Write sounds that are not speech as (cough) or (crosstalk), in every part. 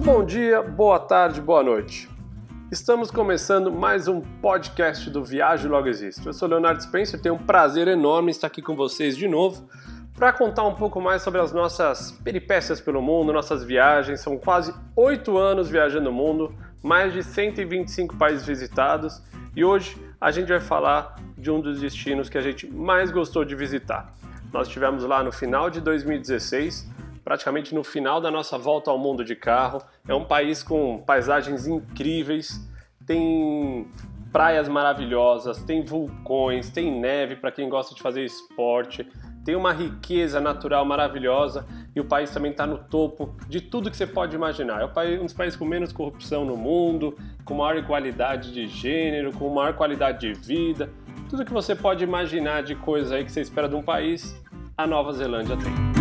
Muito bom dia, boa tarde, boa noite. Estamos começando mais um podcast do Viagem Logo Existo. Eu sou Leonardo Spencer, tenho um prazer enorme estar aqui com vocês de novo para contar um pouco mais sobre as nossas peripécias pelo mundo, nossas viagens. São quase oito anos viajando o mundo, mais de 125 países visitados e hoje a gente vai falar de um dos destinos que a gente mais gostou de visitar. Nós estivemos lá no final de 2016, praticamente no final da nossa volta ao mundo de carro. É um país com paisagens incríveis, tem praias maravilhosas, tem vulcões, tem neve para quem gosta de fazer esporte, tem uma riqueza natural maravilhosa e o país também está no topo de tudo que você pode imaginar. É um dos países com menos corrupção no mundo, com maior igualdade de gênero, com maior qualidade de vida. Tudo que você pode imaginar de coisa aí que você espera de um país, a Nova Zelândia tem.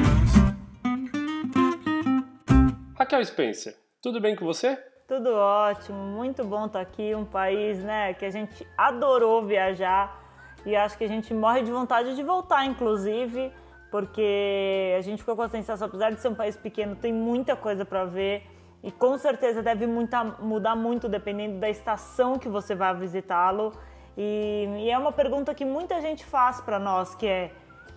Raquel Spencer, tudo bem com você? Tudo ótimo, muito bom estar aqui, um país, né, que a gente adorou viajar e acho que a gente morre de vontade de voltar, inclusive, porque a gente ficou com a sensação, apesar de ser um país pequeno, tem muita coisa para ver e com certeza deve muita, mudar muito dependendo da estação que você vai visitá-lo. E, e, é uma pergunta que muita gente faz para nós, que é: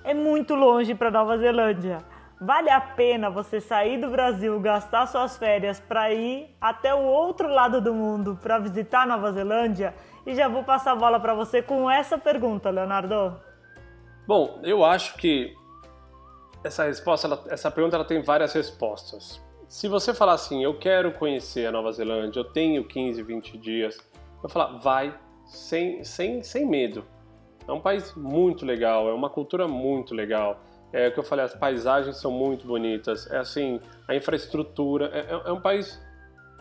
é muito longe para Nova Zelândia? Vale a pena você sair do Brasil, gastar suas férias para ir até o outro lado do mundo para visitar Nova Zelândia? E já vou passar a bola para você com essa pergunta, Leonardo. Bom, eu acho que essa resposta, ela, essa pergunta ela tem várias respostas. Se você falar assim, eu quero conhecer a Nova Zelândia, eu tenho 15, 20 dias, eu falar, vai sem, sem, sem medo. É um país muito legal, é uma cultura muito legal. É o que eu falei, as paisagens são muito bonitas, é assim, a infraestrutura, é, é, é um país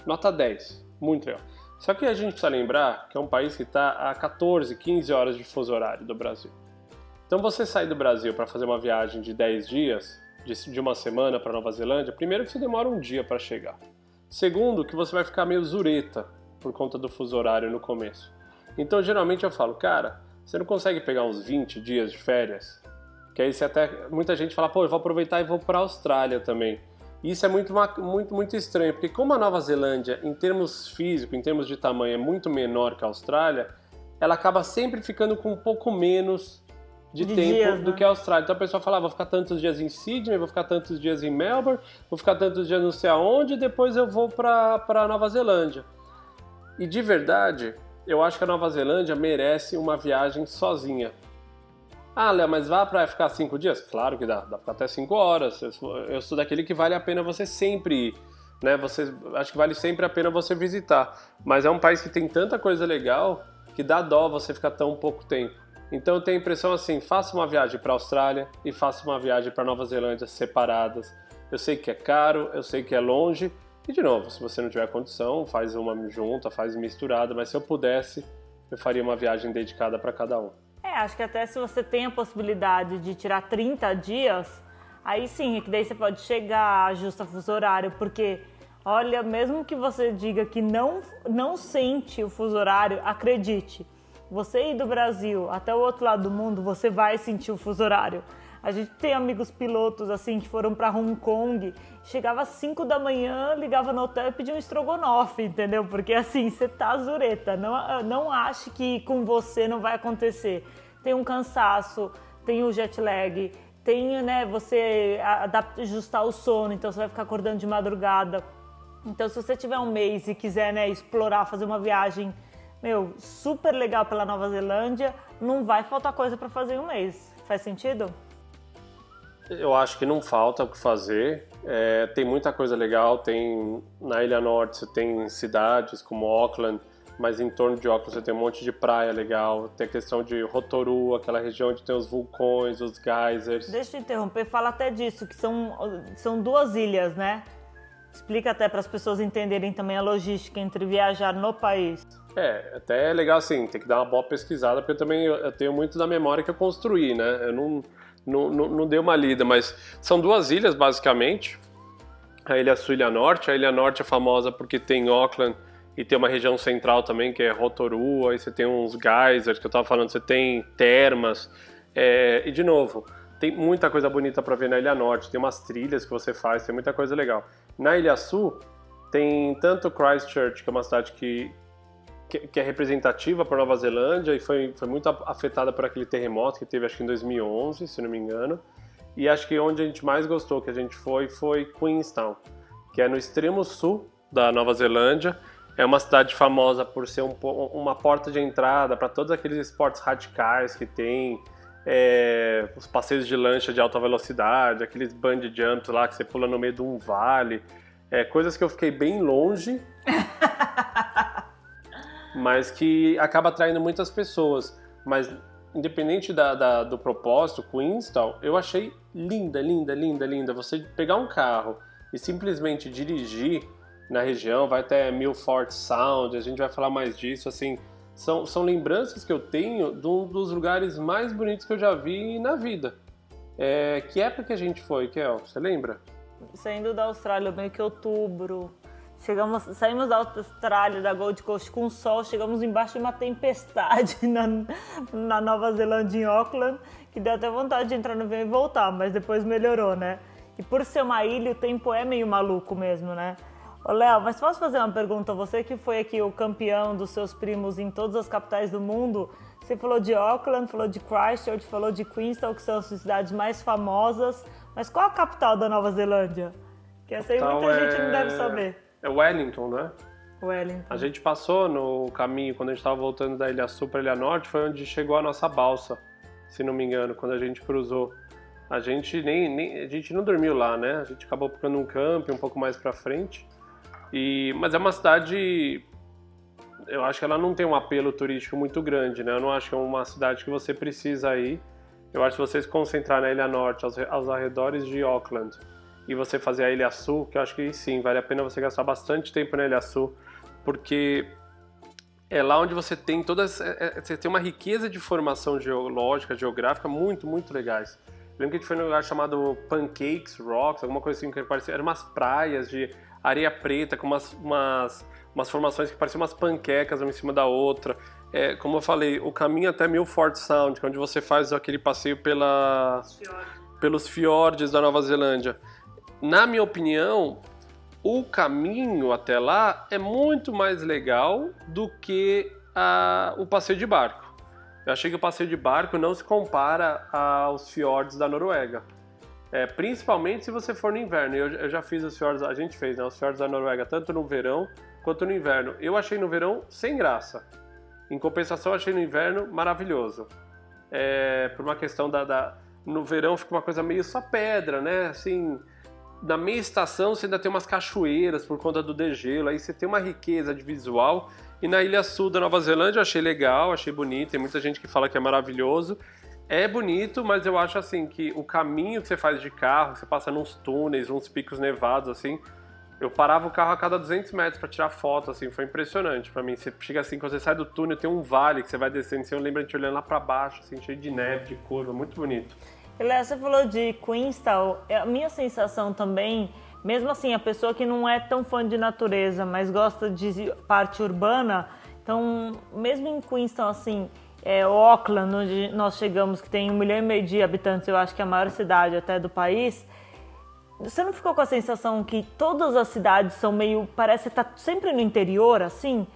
nota 10, muito legal. Só que a gente precisa lembrar que é um país que está a 14, 15 horas de fuso horário do Brasil. Então você sair do Brasil para fazer uma viagem de 10 dias, de, uma semana para Nova Zelândia, primeiro que você demora um dia para chegar. Segundo, que você vai ficar meio zureta por conta do fuso horário no começo. Então geralmente eu falo, cara, você não consegue pegar uns 20 dias de férias? Que aí você até. Muita gente fala, pô, eu vou aproveitar e vou para a Austrália também. Isso é muito, muito, muito estranho, porque como a Nova Zelândia, em termos físicos, em termos de tamanho, é muito menor que a Austrália, ela acaba sempre ficando com um pouco menos de, de tempo dias, do né? que a Austrália. Então a pessoa fala, ah, vou ficar tantos dias em Sydney, vou ficar tantos dias em Melbourne, vou ficar tantos dias não sei aonde, e depois eu vou para Nova Zelândia. E de verdade, eu acho que a Nova Zelândia merece uma viagem sozinha. Ah, Léo, mas vá para ficar cinco dias? Claro que dá, dá pra ficar até cinco horas. Eu sou, eu sou daquele que vale a pena você sempre. Né? Você, acho que vale sempre a pena você visitar. Mas é um país que tem tanta coisa legal que dá dó você ficar tão pouco tempo. Então eu tenho a impressão assim, faça uma viagem para a Austrália e faça uma viagem para Nova Zelândia separadas. Eu sei que é caro, eu sei que é longe. E de novo, se você não tiver condição, faz uma junta, faz misturada, mas se eu pudesse, eu faria uma viagem dedicada para cada um. É, acho que até se você tem a possibilidade de tirar 30 dias, aí sim, que daí você pode chegar, ajusta fuso horário, porque olha, mesmo que você diga que não, não sente o fuso horário, acredite, você ir do Brasil até o outro lado do mundo, você vai sentir o fuso horário. A gente tem amigos pilotos assim que foram para Hong Kong, chegava às 5 da manhã, ligava no hotel e pedia um estrogonofe, entendeu? Porque assim, você tá zureta, não, não ache que com você não vai acontecer. Tem um cansaço, tem o jet lag, tem, né, você ajustar o sono, então você vai ficar acordando de madrugada. Então, se você tiver um mês e quiser, né, explorar, fazer uma viagem, meu, super legal pela Nova Zelândia, não vai faltar coisa para fazer em um mês. Faz sentido? Eu acho que não falta o que fazer. É, tem muita coisa legal. Tem na Ilha Norte tem cidades como Auckland, mas em torno de Auckland você tem um monte de praia legal. Tem a questão de Rotorua, aquela região onde tem os vulcões, os geysers. Deixa eu interromper, fala até disso, que são, são duas ilhas, né? Explica até para as pessoas entenderem também a logística entre viajar no país. É, até é legal assim, tem que dar uma boa pesquisada, porque eu também eu tenho muito da memória que eu construí, né? Eu não não, não, não dei uma lida, mas são duas ilhas basicamente. A Ilha Sul e a Ilha Norte. A Ilha Norte é famosa porque tem Auckland e tem uma região central também que é Rotorua. Aí você tem uns geysers que eu estava falando, você tem termas. É, e de novo, tem muita coisa bonita para ver na Ilha Norte. Tem umas trilhas que você faz, tem muita coisa legal. Na Ilha Sul, Tem tanto Christchurch, que é uma cidade que, que, que é representativa para Nova Zelândia e foi, foi muito afetada por aquele terremoto que teve, acho que em 2011, se não me engano. E acho que onde a gente mais gostou que a gente foi foi Queenstown, que é no extremo sul da Nova Zelândia. É uma cidade famosa por ser um, uma porta de entrada para todos aqueles esportes radicais que tem, é, os passeios de lancha de alta velocidade, aqueles bungee jumps lá que você pula no meio de um vale, é, coisas que eu fiquei bem longe, (laughs) mas que acaba atraindo muitas pessoas. Mas independente da, da, do propósito, Queenstown, eu achei linda, linda, linda, linda. Você pegar um carro e simplesmente dirigir na região, vai até Milford Sound, a gente vai falar mais disso, assim, são, são lembranças que eu tenho de um dos lugares mais bonitos que eu já vi na vida. É, que época que a gente foi, Kel? Você lembra? Saindo da Austrália, meio que outubro. Chegamos, saímos da Austrália, da Gold Coast com sol, chegamos embaixo de uma tempestade (laughs) na, na Nova Zelândia, em Auckland, que deu até vontade de entrar no avião e voltar, mas depois melhorou, né? E por ser uma ilha, o tempo é meio maluco mesmo, né? Ô, Léo, mas posso fazer uma pergunta? Você que foi aqui o campeão dos seus primos em todas as capitais do mundo, você falou de Auckland, falou de Christchurch, falou de Queenstown, que são as cidades mais famosas, mas qual a capital da Nova Zelândia? Que essa aí muita é... gente não deve saber. É Wellington, né? Wellington. A gente passou no caminho, quando a gente estava voltando da Ilha Sul para a Ilha Norte, foi onde chegou a nossa balsa, se não me engano, quando a gente cruzou. A gente nem, nem a gente não dormiu lá, né? A gente acabou ficando um camping um pouco mais para frente. E, mas é uma cidade. Eu acho que ela não tem um apelo turístico muito grande, né? Eu não acho que é uma cidade que você precisa ir. Eu acho que você se concentrar na Ilha Norte, aos, aos arredores de Auckland, e você fazer a Ilha Sul, que eu acho que sim, vale a pena você gastar bastante tempo na Ilha Sul, porque é lá onde você tem todas. É, é, você tem uma riqueza de formação geológica, geográfica muito, muito legais. Eu lembro que a gente foi num lugar chamado Pancakes Rocks, alguma coisa assim que parecia. Eram umas praias de areia preta com umas, umas, umas formações que pareciam umas panquecas uma em cima da outra. É, como eu falei, o caminho até Milford Sound, é onde você faz aquele passeio pela, pelos fiordes da Nova Zelândia. Na minha opinião, o caminho até lá é muito mais legal do que a, o passeio de barco. Eu achei que o passeio de barco não se compara aos fiordes da Noruega. É, principalmente se você for no inverno. Eu, eu já fiz os fiordes, a gente fez, né, os fiordes da Noruega, tanto no verão quanto no inverno. Eu achei no verão sem graça. Em compensação, achei no inverno maravilhoso. É, por uma questão da, da, No verão fica uma coisa meio só pedra, né? Assim, na meia estação você ainda tem umas cachoeiras por conta do degelo, aí você tem uma riqueza de visual. E na Ilha Sul da Nova Zelândia eu achei legal, achei bonito, tem muita gente que fala que é maravilhoso. É bonito, mas eu acho assim que o caminho que você faz de carro, você passa nos túneis, uns picos nevados assim, eu parava o carro a cada 200 metros para tirar foto, assim, foi impressionante para mim. Você chega assim, quando você sai do túnel, tem um vale que você vai descendo, eu lembro de olhando lá para baixo, assim, cheio de neve, de curva, muito bonito. Léo, você falou de Queenstown, é, a minha sensação também, mesmo assim, a pessoa que não é tão fã de natureza, mas gosta de parte urbana, então, mesmo em Queenstown, assim, é, Auckland, onde nós chegamos, que tem um milhão e meio de habitantes, eu acho que é a maior cidade até do país, você não ficou com a sensação que todas as cidades são meio. parece estar tá sempre no interior, assim?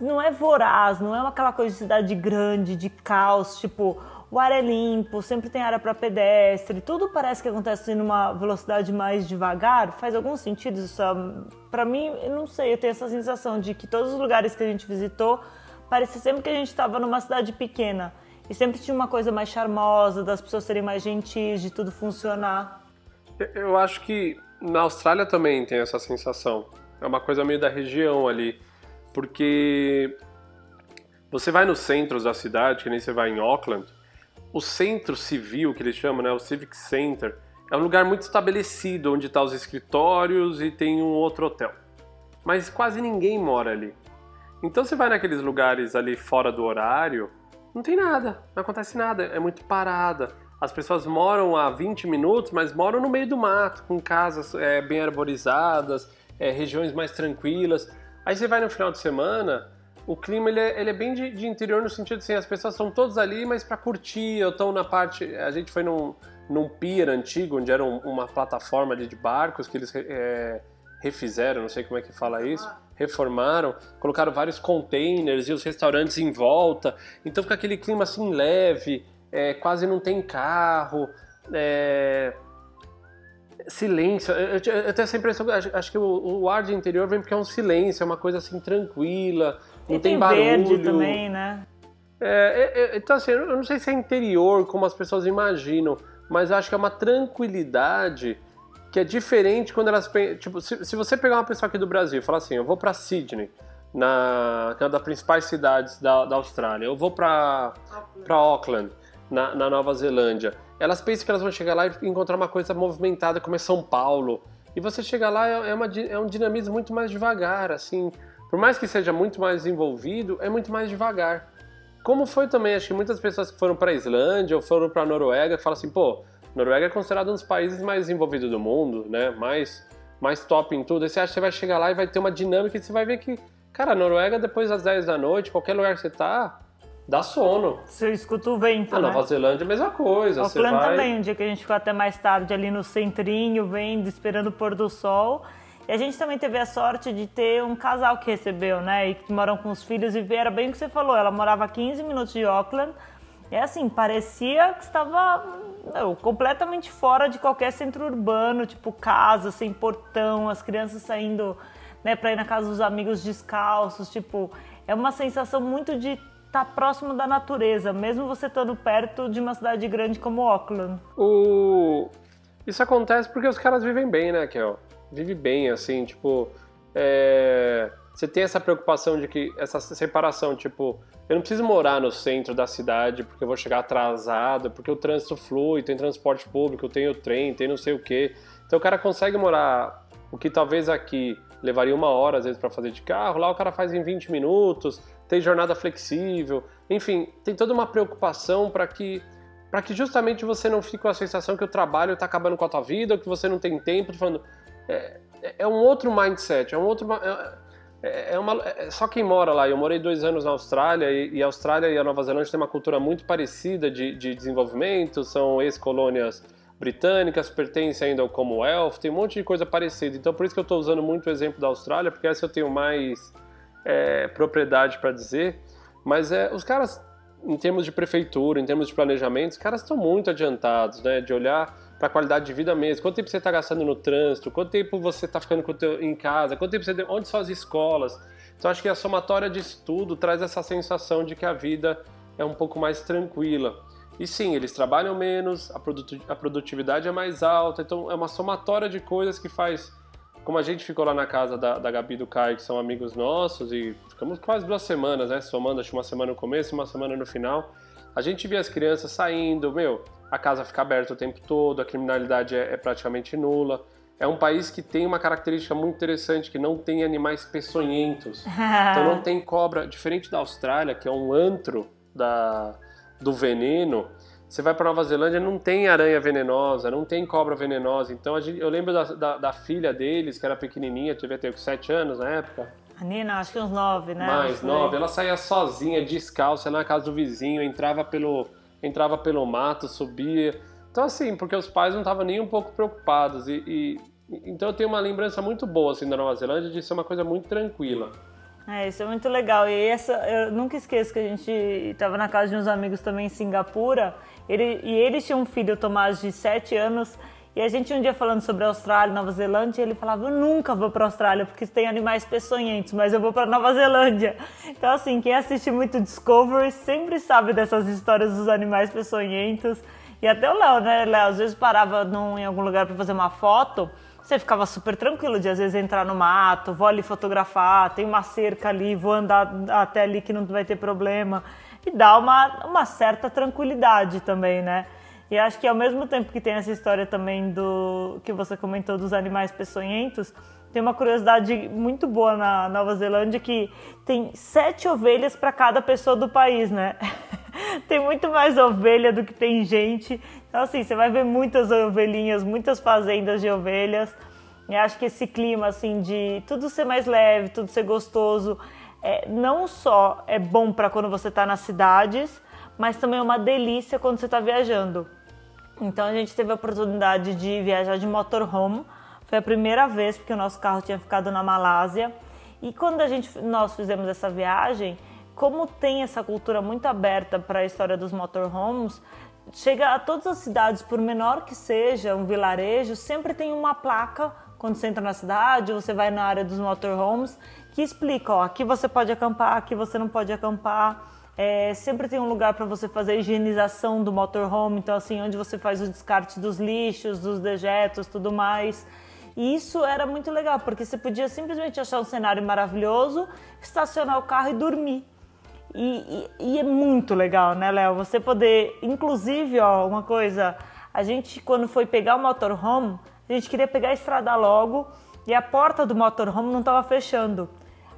Não é voraz, não é aquela coisa de cidade grande, de caos, tipo, o ar é limpo, sempre tem área para pedestre, tudo parece que acontece numa velocidade mais devagar. Faz algum sentido isso? Para mim, eu não sei, eu tenho essa sensação de que todos os lugares que a gente visitou parecia sempre que a gente estava numa cidade pequena. E sempre tinha uma coisa mais charmosa, das pessoas serem mais gentis, de tudo funcionar. Eu acho que na Austrália também tem essa sensação. É uma coisa meio da região ali. Porque você vai nos centros da cidade, que nem você vai em Auckland, o centro civil, que eles chamam, né, o Civic Center, é um lugar muito estabelecido, onde estão tá os escritórios e tem um outro hotel. Mas quase ninguém mora ali. Então você vai naqueles lugares ali fora do horário, não tem nada, não acontece nada, é muito parada. As pessoas moram a 20 minutos, mas moram no meio do mato, com casas é, bem arborizadas, é, regiões mais tranquilas. Aí você vai no final de semana, o clima ele é, ele é bem de, de, interior no sentido assim, as pessoas estão todas ali, mas para curtir, ou estão na parte. A gente foi num, num pier antigo, onde era um, uma plataforma de barcos que eles é, refizeram, não sei como é que fala isso, reformaram, colocaram vários containers e os restaurantes em volta, então fica aquele clima assim leve, é, quase não tem carro, é, silêncio. Eu, eu, eu, tenho essa impressão, acho, acho que o, o, ar de interior vem porque é um silêncio, é uma coisa assim tranquila, não e tem, tem barulho. verde também, né? É, é, é, então assim, eu não sei se é interior como as pessoas imaginam, mas acho que é uma tranquilidade que é diferente quando elas tipo se, se você pegar uma pessoa aqui do Brasil e falar assim eu vou para Sydney na que é uma das principais cidades da, da Austrália eu vou para Auckland. na, na, Nova Zelândia. Elas pensam que elas vão chegar lá e encontrar uma coisa movimentada como é São Paulo. E você chega lá é, é, uma, é um dinamismo muito mais devagar assim. Por mais que seja muito mais envolvido é muito mais devagar. Como foi também acho que muitas pessoas que foram para Islândia ou foram para Noruega falam assim pô Noruega é considerado um dos países mais desenvolvidos do mundo, né? Mais, mais top em tudo. Aí você acha que você vai chegar lá e vai ter uma dinâmica e você vai ver que, cara, a Noruega, depois das 10 da noite, qualquer lugar que você tá, dá sono. Você escuta o vento, a né? Nova Zelândia é a mesma coisa. Auckland vai... também, um dia que a gente ficou até mais tarde ali no centrinho, vendo, esperando o pôr do sol. E a gente também teve a sorte de ter um casal que recebeu, né? E que moram com os filhos e era bem o que você falou. Ela morava a 15 minutos de Auckland, é assim, parecia que estava não, completamente fora de qualquer centro urbano, tipo casa sem portão, as crianças saindo né, para ir na casa dos amigos descalços, tipo, é uma sensação muito de estar tá próximo da natureza, mesmo você estando perto de uma cidade grande como Auckland. O... Isso acontece porque os caras vivem bem, né, Kel? Vive bem, assim, tipo, é... você tem essa preocupação de que essa separação, tipo, eu não preciso morar no centro da cidade porque eu vou chegar atrasado, porque o trânsito flui, tem transporte público, tem o trem, tem não sei o quê. Então o cara consegue morar o que talvez aqui levaria uma hora às vezes para fazer de carro, lá o cara faz em 20 minutos, tem jornada flexível, enfim, tem toda uma preocupação para que para que justamente você não fique com a sensação que o trabalho está acabando com a tua vida, ou que você não tem tempo, falando é, é um outro mindset, é um outro é, é, é, uma, é só quem mora lá. Eu morei dois anos na Austrália e, e a Austrália e a Nova Zelândia têm uma cultura muito parecida de, de desenvolvimento, são ex-colônias britânicas, pertencem ainda ao Commonwealth, tem um monte de coisa parecida. Então por isso que eu estou usando muito o exemplo da Austrália, porque essa eu tenho mais é, propriedade para dizer. Mas é, os caras, em termos de prefeitura, em termos de planejamento, os caras estão muito adiantados, né? De olhar para a qualidade de vida mesmo. Quanto tempo você está gastando no trânsito? Quanto tempo você está ficando teu, em casa? Quanto tempo você onde são as escolas? Então acho que a somatória disso tudo traz essa sensação de que a vida é um pouco mais tranquila. E sim, eles trabalham menos, a, produtividade é mais alta, então é uma somatória de coisas que faz. Como a gente ficou lá na casa da, da Gabi e do Caio, que são amigos nossos, e ficamos quase duas semanas, né? Somando, acho uma semana no começo uma semana no final. A gente via as crianças saindo, meu, a casa fica aberta o tempo todo, a criminalidade é, é praticamente nula. É um país que tem uma característica muito interessante, que não tem animais peçonhentos. (laughs) então não tem cobra, diferente da Austrália, que é um antro da, do veneno. Você vai para Nova Zelândia, não tem aranha venenosa, não tem cobra venenosa. Então gente, eu lembro da, da, da, filha deles, que era pequenininha, devia ter 7 anos na época. A Nina, acho que uns 9, né? Mais 9. Ela saía sozinha, descalça, na casa do vizinho, entrava pelo entrava pelo mato, subia. Então, assim, porque os pais não estavam nem um pouco preocupados. E, e, então, eu tenho uma lembrança muito boa assim, da Nova Zelândia de ser uma coisa muito tranquila. É, isso é muito legal. E essa, eu nunca esqueço que a gente estava na casa de uns amigos também em Singapura. Ele, e eles tinham um filho, o Tomás, de 7 anos. E a gente um dia falando sobre Austrália, Nova Zelândia, ele falava: Eu nunca vou para Austrália porque tem animais peçonhentos, mas eu vou para Nova Zelândia. Então, assim, quem assiste muito Discovery sempre sabe dessas histórias dos animais peçonhentos. E até o Léo, né? Léo às vezes parava num, em algum lugar para fazer uma foto, você ficava super tranquilo de às vezes entrar no mato, vou ali fotografar, tem uma cerca ali, vou andar até ali que não vai ter problema. E dá uma, uma certa tranquilidade também, né? E acho que ao mesmo tempo que tem essa história também do que você comentou dos animais peçonhentos, tem uma curiosidade muito boa na Nova Zelândia que tem sete ovelhas para cada pessoa do país, né? (laughs) tem muito mais ovelha do que tem gente. Então, assim, você vai ver muitas ovelhinhas, muitas fazendas de ovelhas. E acho que esse clima, assim, de tudo ser mais leve, tudo ser gostoso, é, não só é bom para quando você está nas cidades, mas também é uma delícia quando você está viajando. Então a gente teve a oportunidade de viajar de motorhome. Foi a primeira vez porque o nosso carro tinha ficado na Malásia. E quando a gente, nós fizemos essa viagem, como tem essa cultura muito aberta para a história dos motorhomes, chega a todas as cidades, por menor que seja um vilarejo, sempre tem uma placa quando você entra na cidade, você vai na área dos motorhomes, que explica, ó, aqui você pode acampar, aqui você não pode acampar. É, sempre tem um lugar para você fazer a higienização do motorhome, então assim, onde você faz o descarte dos lixos, dos dejetos, tudo mais. E isso era muito legal, porque você podia simplesmente achar um cenário maravilhoso, estacionar o carro e dormir. E, e, e é muito legal, né, Léo? Você poder, inclusive, ó, uma coisa, a gente quando foi pegar o motorhome, a gente queria pegar a estrada logo e a porta do motorhome não estava fechando.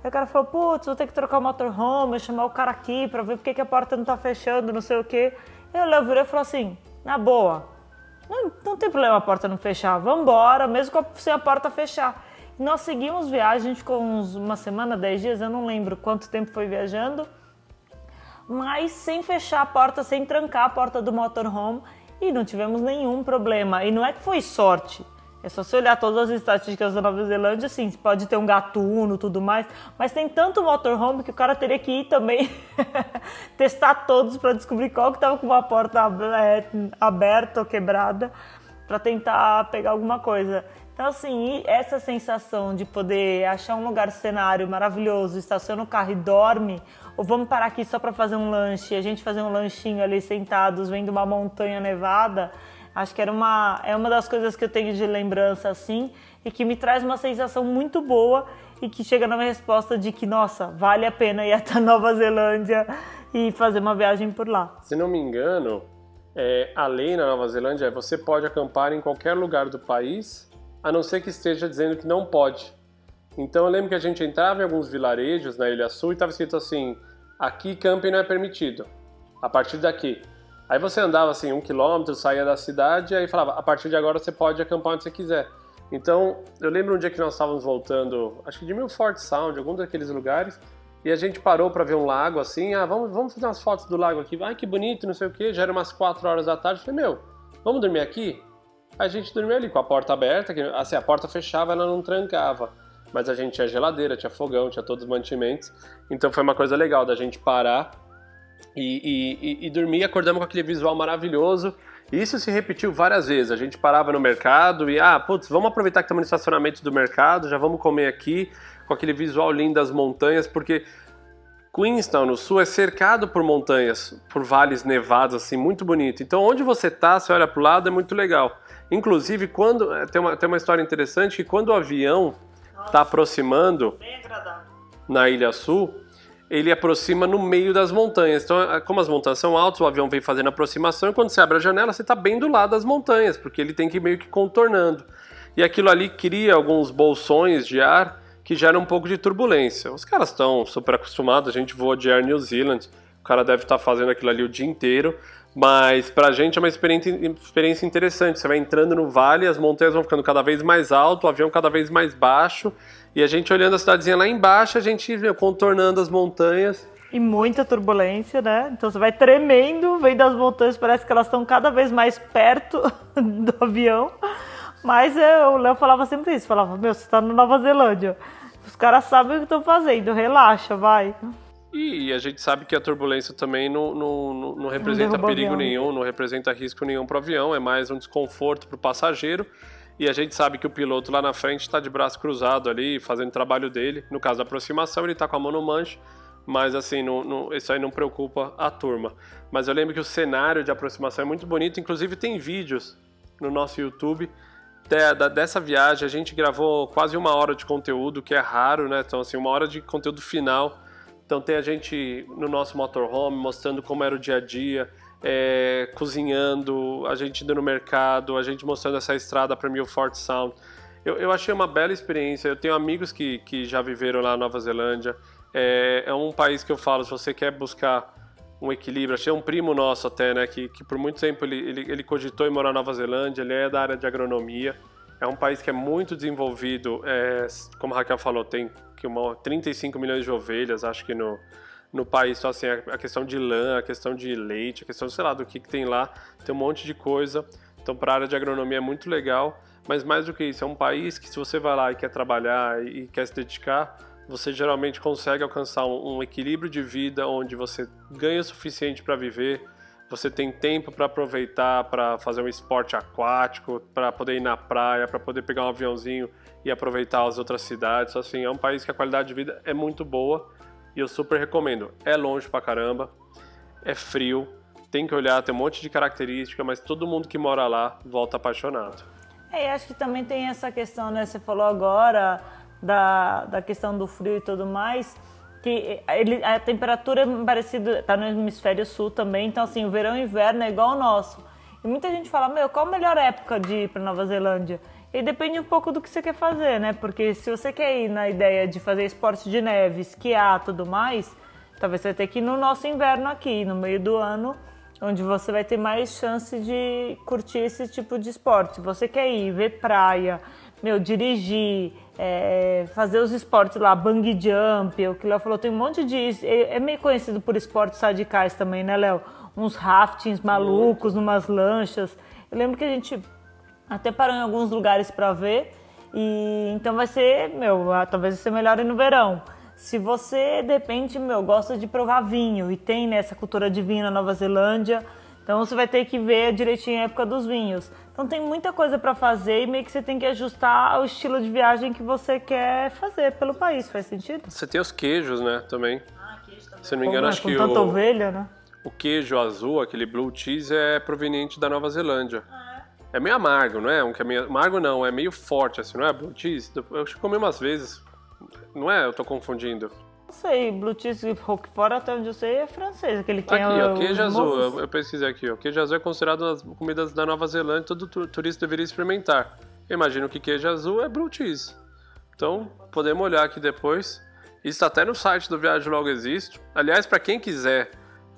Aí o cara falou, putz, vou ter que trocar o motorhome, chamar o cara aqui para ver porque que a porta não está fechando, não sei o quê. E o Léo e falou assim, na boa, não, não tem problema a porta não fechar, vamos embora, mesmo sem a porta fechar. Nós seguimos viagem, a gente ficou uns, uma semana, dez dias, eu não lembro quanto tempo foi viajando, mas sem fechar a porta, sem trancar a porta do motorhome e não tivemos nenhum problema. E não é que foi sorte, é só você olhar todas as estatísticas da Nova Zelândia, assim, pode ter um gatuno tudo mais, mas tem tanto motorhome que o cara teria que ir também (laughs) testar todos para descobrir qual que estava com uma porta é, aberta ou quebrada para tentar pegar alguma coisa. Então, assim, essa sensação de poder achar um lugar cenário maravilhoso, estaciona o carro e dorme, ou vamos parar aqui só para fazer um lanche, a gente fazer um lanchinho ali sentados, vendo uma montanha nevada, Acho que era uma, é uma das coisas que eu tenho de lembrança assim e que me traz uma sensação muito boa e que chega na minha resposta de que, nossa, vale a pena ir até (laughs) Nova Zelândia e fazer uma viagem por lá. Se não me engano, é, a lei na Nova Zelândia é você pode acampar em qualquer lugar do país, a não ser que esteja dizendo que não pode. Então eu lembro que a gente entrava em alguns vilarejos na Ilha Sul e estava escrito assim: aqui camping não é permitido. A partir daqui. Aí você andava assim um quilômetro, saía da cidade e aí falava, a partir de agora você pode acampar onde você quiser. Então, eu lembro um dia que nós estávamos voltando, acho que de Milford Sound, algum daqueles lugares, e a gente parou para ver um lago assim, ah, vamos, vamos fazer umas fotos do lago aqui, ai que bonito, não sei o que, já era umas 4 horas da tarde, falei, meu, vamos dormir aqui? A gente dormiu ali com a porta aberta, que, assim, a porta fechava, ela não trancava, mas a gente tinha geladeira, tinha fogão, tinha todos os mantimentos, então foi uma coisa legal da gente parar e, e, e dormir acordamos com aquele visual maravilhoso. Isso se repetiu várias vezes. A gente parava no mercado e, ah, putz, vamos aproveitar que estamos no estacionamento do mercado, já vamos comer aqui, com aquele visual lindo das montanhas, porque Queenstown, no sul, é cercado por montanhas, por vales nevados, assim, muito bonito. Então, onde você tá, você olha para o lado, é muito legal. Inclusive, quando eh, tem uma, tem uma história interessante que quando o avião está aproximando na Ilha Sul, ele aproxima no meio das montanhas. Então, como as montanhas são altas, o avião vem fazendo aproximação e quando você abre a janela, você está bem do lado das montanhas, porque ele tem que ir meio que contornando. E aquilo ali cria alguns bolsões de ar que geram um pouco de turbulência. Os caras estão super acostumados, a gente voa de Air New Zealand, o cara deve estar tá fazendo aquilo ali o dia inteiro, mas pra gente é uma experiência, experiência interessante. Você vai entrando no vale, as montanhas vão ficando cada vez mais alto, o avião cada vez mais baixo, e a gente olhando a cidadezinha lá embaixo, a gente viu contornando as montanhas. E muita turbulência, né? Então você vai tremendo, vem das montanhas, parece que elas estão cada vez mais perto (laughs) do avião. Mas eu, o Léo falava sempre isso, falava, meu, você está na Nova Zelândia. Os caras sabem o que estão fazendo, relaxa, vai. E a gente sabe que a turbulência também não, não, não representa não perigo nenhum, não representa risco nenhum para o avião, é mais um desconforto para o passageiro. E a gente sabe que o piloto lá na frente está de braço cruzado ali, fazendo o trabalho dele. No caso da aproximação, ele está com a mão no manche, mas assim, não, não, isso aí não preocupa a turma. Mas eu lembro que o cenário de aproximação é muito bonito, inclusive tem vídeos no nosso YouTube dessa viagem. A gente gravou quase uma hora de conteúdo, que é raro, né? Então, assim, uma hora de conteúdo final. Então, tem a gente no nosso motorhome mostrando como era o dia a dia é, cozinhando, a gente indo no mercado, a gente mostrando essa estrada para Milford Sound. Eu, eu, achei uma bela experiência. Eu tenho amigos que, que já viveram lá na Nova Zelândia. É, é um país que eu falo, se você quer buscar um equilíbrio. Achei um primo nosso até, né, que, que por muito tempo ele, ele, ele cogitou em morar na Nova Zelândia, ele é da área de agronomia. É um país que é muito desenvolvido, é, como a Raquel falou, tem que uma, 35 milhões de ovelhas, acho que no, no país. Então, assim, a questão de lã, a questão de leite, a questão, sei lá, do que, que tem lá, tem um monte de coisa. Então, para a área de agronomia é muito legal, mas mais do que isso, é um país que se você vai lá e quer trabalhar e quer se dedicar, você geralmente consegue alcançar um, um equilíbrio de vida onde você ganha o suficiente para viver, você tem tempo para aproveitar para fazer um esporte aquático, para poder ir na praia, para poder pegar um aviãozinho e aproveitar as outras cidades. Assim, é um país que a qualidade de vida é muito boa e eu super recomendo. É longe pra caramba, é frio, tem que olhar, tem um monte de característica, mas todo mundo que mora lá volta apaixonado. É, acho que também tem essa questão, né? Você falou agora da, da questão do frio e tudo mais, que ele, a temperatura é parecida, tá no hemisfério sul também, então assim, o verão e o inverno é igual ao nosso. E muita gente fala, meu, qual a melhor época de ir para Nova Zelândia? E depende um pouco do que você quer fazer, né? Porque se você quer ir na ideia de fazer esporte de neve, esquiar tudo mais, talvez você tenha que ir no nosso inverno aqui, no meio do ano, onde você vai ter mais chance de curtir esse tipo de esporte. Você quer ir ver praia, meu, dirigir, é, fazer os esportes lá, bungee jump, o que Léo falou, tem um monte de. É, é meio conhecido por esportes radicais também, né, Léo? Uns raftings malucos, numas lanchas. Eu lembro que a gente até parou em alguns lugares para ver. E então vai ser, meu, talvez vai ser melhor ir no verão. Se você, de repente, meu, gosta de provar vinho e tem nessa né, cultura de vinho na Nova Zelândia, então você vai ter que ver direitinho a época dos vinhos. Então tem muita coisa para fazer e meio que você tem que ajustar ao estilo de viagem que você quer fazer pelo país. Faz sentido? Você tem os queijos, né, também. Ah, queijo também. Se não me engano, Como, acho com que tanta o, ovelha, né? o queijo azul, aquele blue cheese, é proveniente da Nova Zelândia. Ah, é? é meio amargo, não é? Um que é meio amargo não, é meio forte assim, não é? Blue cheese. Eu comi umas vezes. Não é? Eu tô confundindo. Não sei, Blue Cheese Roquefort, até onde eu sei, é francês. Aquele que aqui, tem ó, queijo azul. Eu, eu, pesquisei aqui, ó. Queijo azul é considerado uma das comidas da Nova Zelândia, todo turista deveria experimentar. Eu imagino que queijo azul é Blue Cheese. Então, podemos olhar aqui depois. Isso está até no site do Viagem Logo Existe. Aliás, para quem quiser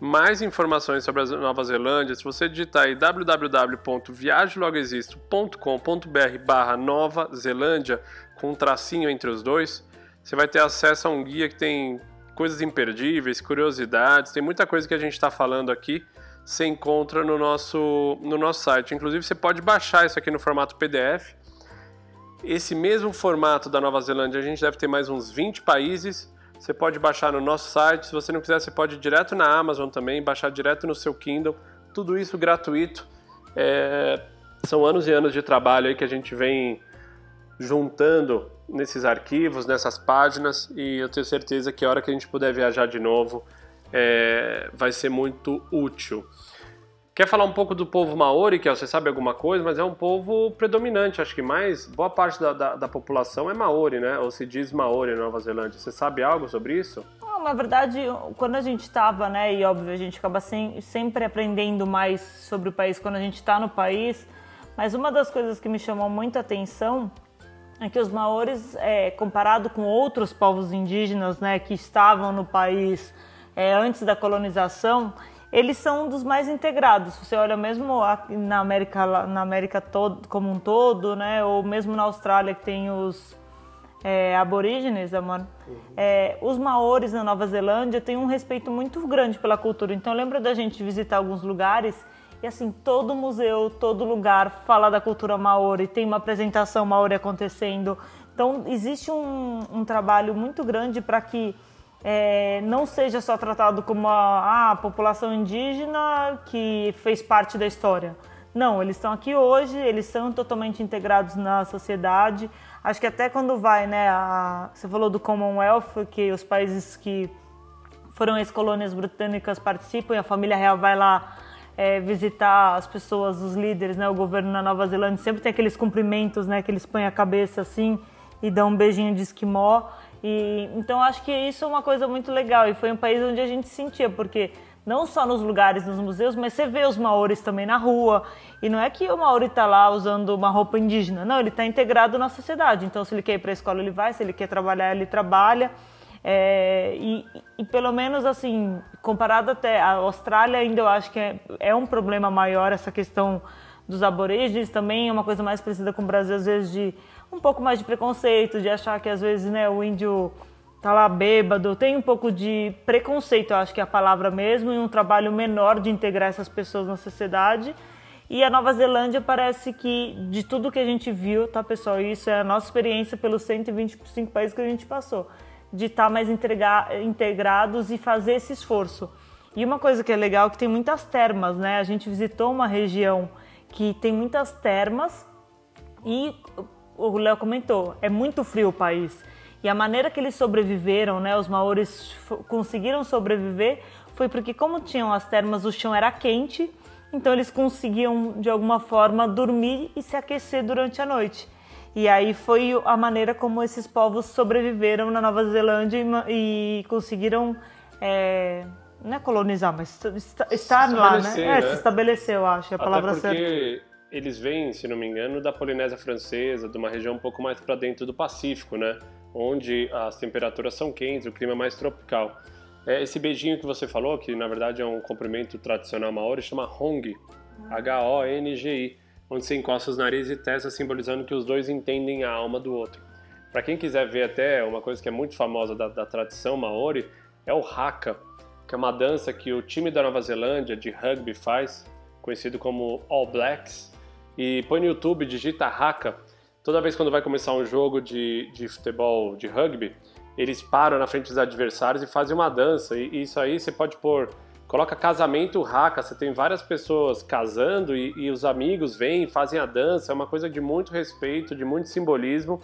mais informações sobre a Nova Zelândia, se você digitar aí www.viagemlogoexiste.com.br barra Nova Zelândia, com um tracinho entre os dois, você vai ter acesso a um guia que tem coisas imperdíveis, curiosidades, tem muita coisa que a gente está falando aqui, você encontra no nosso, no nosso site. Inclusive, você pode baixar isso aqui no formato PDF. Esse mesmo formato da Nova Zelândia, a gente deve ter mais uns 20 países. Você pode baixar no nosso site. Se você não quiser, você pode ir direto na Amazon também, baixar direto no seu Kindle. Tudo isso gratuito. É... São anos e anos de trabalho aí que a gente vem juntando nesses arquivos, nessas páginas, e eu tenho certeza que a hora que a gente puder viajar de novo é, vai ser muito útil. Quer falar um pouco do povo maori, que você sabe alguma coisa, mas é um povo predominante, acho que mais, boa parte da, da, da população é maori, né? Ou se diz maori na Nova Zelândia. Você sabe algo sobre isso? Não, na verdade, quando a gente estava, né, e óbvio, a gente acaba sem, sempre aprendendo mais sobre o país quando a gente está no país, mas uma das coisas que me chamou muita atenção é que os maores, é, comparado com outros povos indígenas né, que estavam no país é, antes da colonização, eles são um dos mais integrados. Você olha mesmo na América, na América todo, como um todo, né, ou mesmo na Austrália que tem os é, aborígenes, amor, uhum. é, os maores na Nova Zelândia têm um respeito muito grande pela cultura. Então lembra da gente visitar alguns lugares e assim, todo museu, todo lugar fala da cultura maori, tem uma apresentação maori acontecendo. Então, existe um, um trabalho muito grande para que é, não seja só tratado como a, a, população indígena que fez parte da história. Não, eles estão aqui hoje, eles são totalmente integrados na sociedade. Acho que até quando vai, né, a, você falou do Commonwealth, que os países que foram ex-colônias britânicas participam e a família real vai lá é, visitar as pessoas, os líderes, né, o governo na Nova Zelândia, sempre tem aqueles cumprimentos, né, que eles põem a cabeça assim e dão um beijinho de esquimó. E, então acho que isso é uma coisa muito legal e foi um país onde a gente sentia, porque não só nos lugares, nos museus, mas você vê os maores também na rua. E não é que o maori está lá usando uma roupa indígena, não, ele está integrado na sociedade. Então se ele quer ir para a escola, ele vai, se ele quer trabalhar, ele trabalha. É, e, e, pelo menos assim, comparado até a Austrália, ainda eu acho que é, é, um problema maior essa questão dos aborígenes, também é uma coisa mais parecida com o Brasil, às vezes de um pouco mais de preconceito, de achar que às vezes né, o índio tá lá bêbado, tem um pouco de preconceito, acho que é a palavra mesmo, e um trabalho menor de integrar essas pessoas na sociedade. E a Nova Zelândia parece que, de tudo que a gente viu, tá, pessoal? Isso é a nossa experiência pelos 125 países que a gente passou, de estar tá mais integrados e fazer esse esforço. E uma coisa que é legal é que tem muitas termas, né? A gente visitou uma região que tem muitas termas e o Léo comentou, é muito frio o país. E a maneira que eles sobreviveram, né, os maores conseguiram sobreviver, foi porque como tinham as termas, o chão era quente então eles conseguiam de alguma forma dormir e se aquecer durante a noite. E aí foi a maneira como esses povos sobreviveram na Nova Zelândia e, e conseguiram é, não é colonizar, mas estar lá, né? É, né? se estabeleceu, eu acho, é a Até palavra certa. Eles vêm, se não me engano, da Polinésia Francesa, de uma região um pouco mais para dentro do Pacífico, né? Onde as temperaturas são quentes, o clima é mais tropical. É, esse beijinho que você falou, que na verdade é um cumprimento tradicional maori, chama Hong, H-O-N-G-I, onde você encosta os narizes e testa, simbolizando que os dois entendem a alma do outro. Para quem quiser ver até uma coisa que é muito famosa da, da tradição maori, é o haka, que é uma dança que o time da Nova Zelândia de rugby faz, conhecido como All Blacks, e põe no YouTube, digita haka. Toda vez quando vai começar um jogo de, de futebol, de rugby, eles param na frente dos adversários e fazem uma dança. E isso aí você pode pôr, coloca casamento raca, você tem várias pessoas casando e, e os amigos vêm, fazem a dança. É uma coisa de muito respeito, de muito simbolismo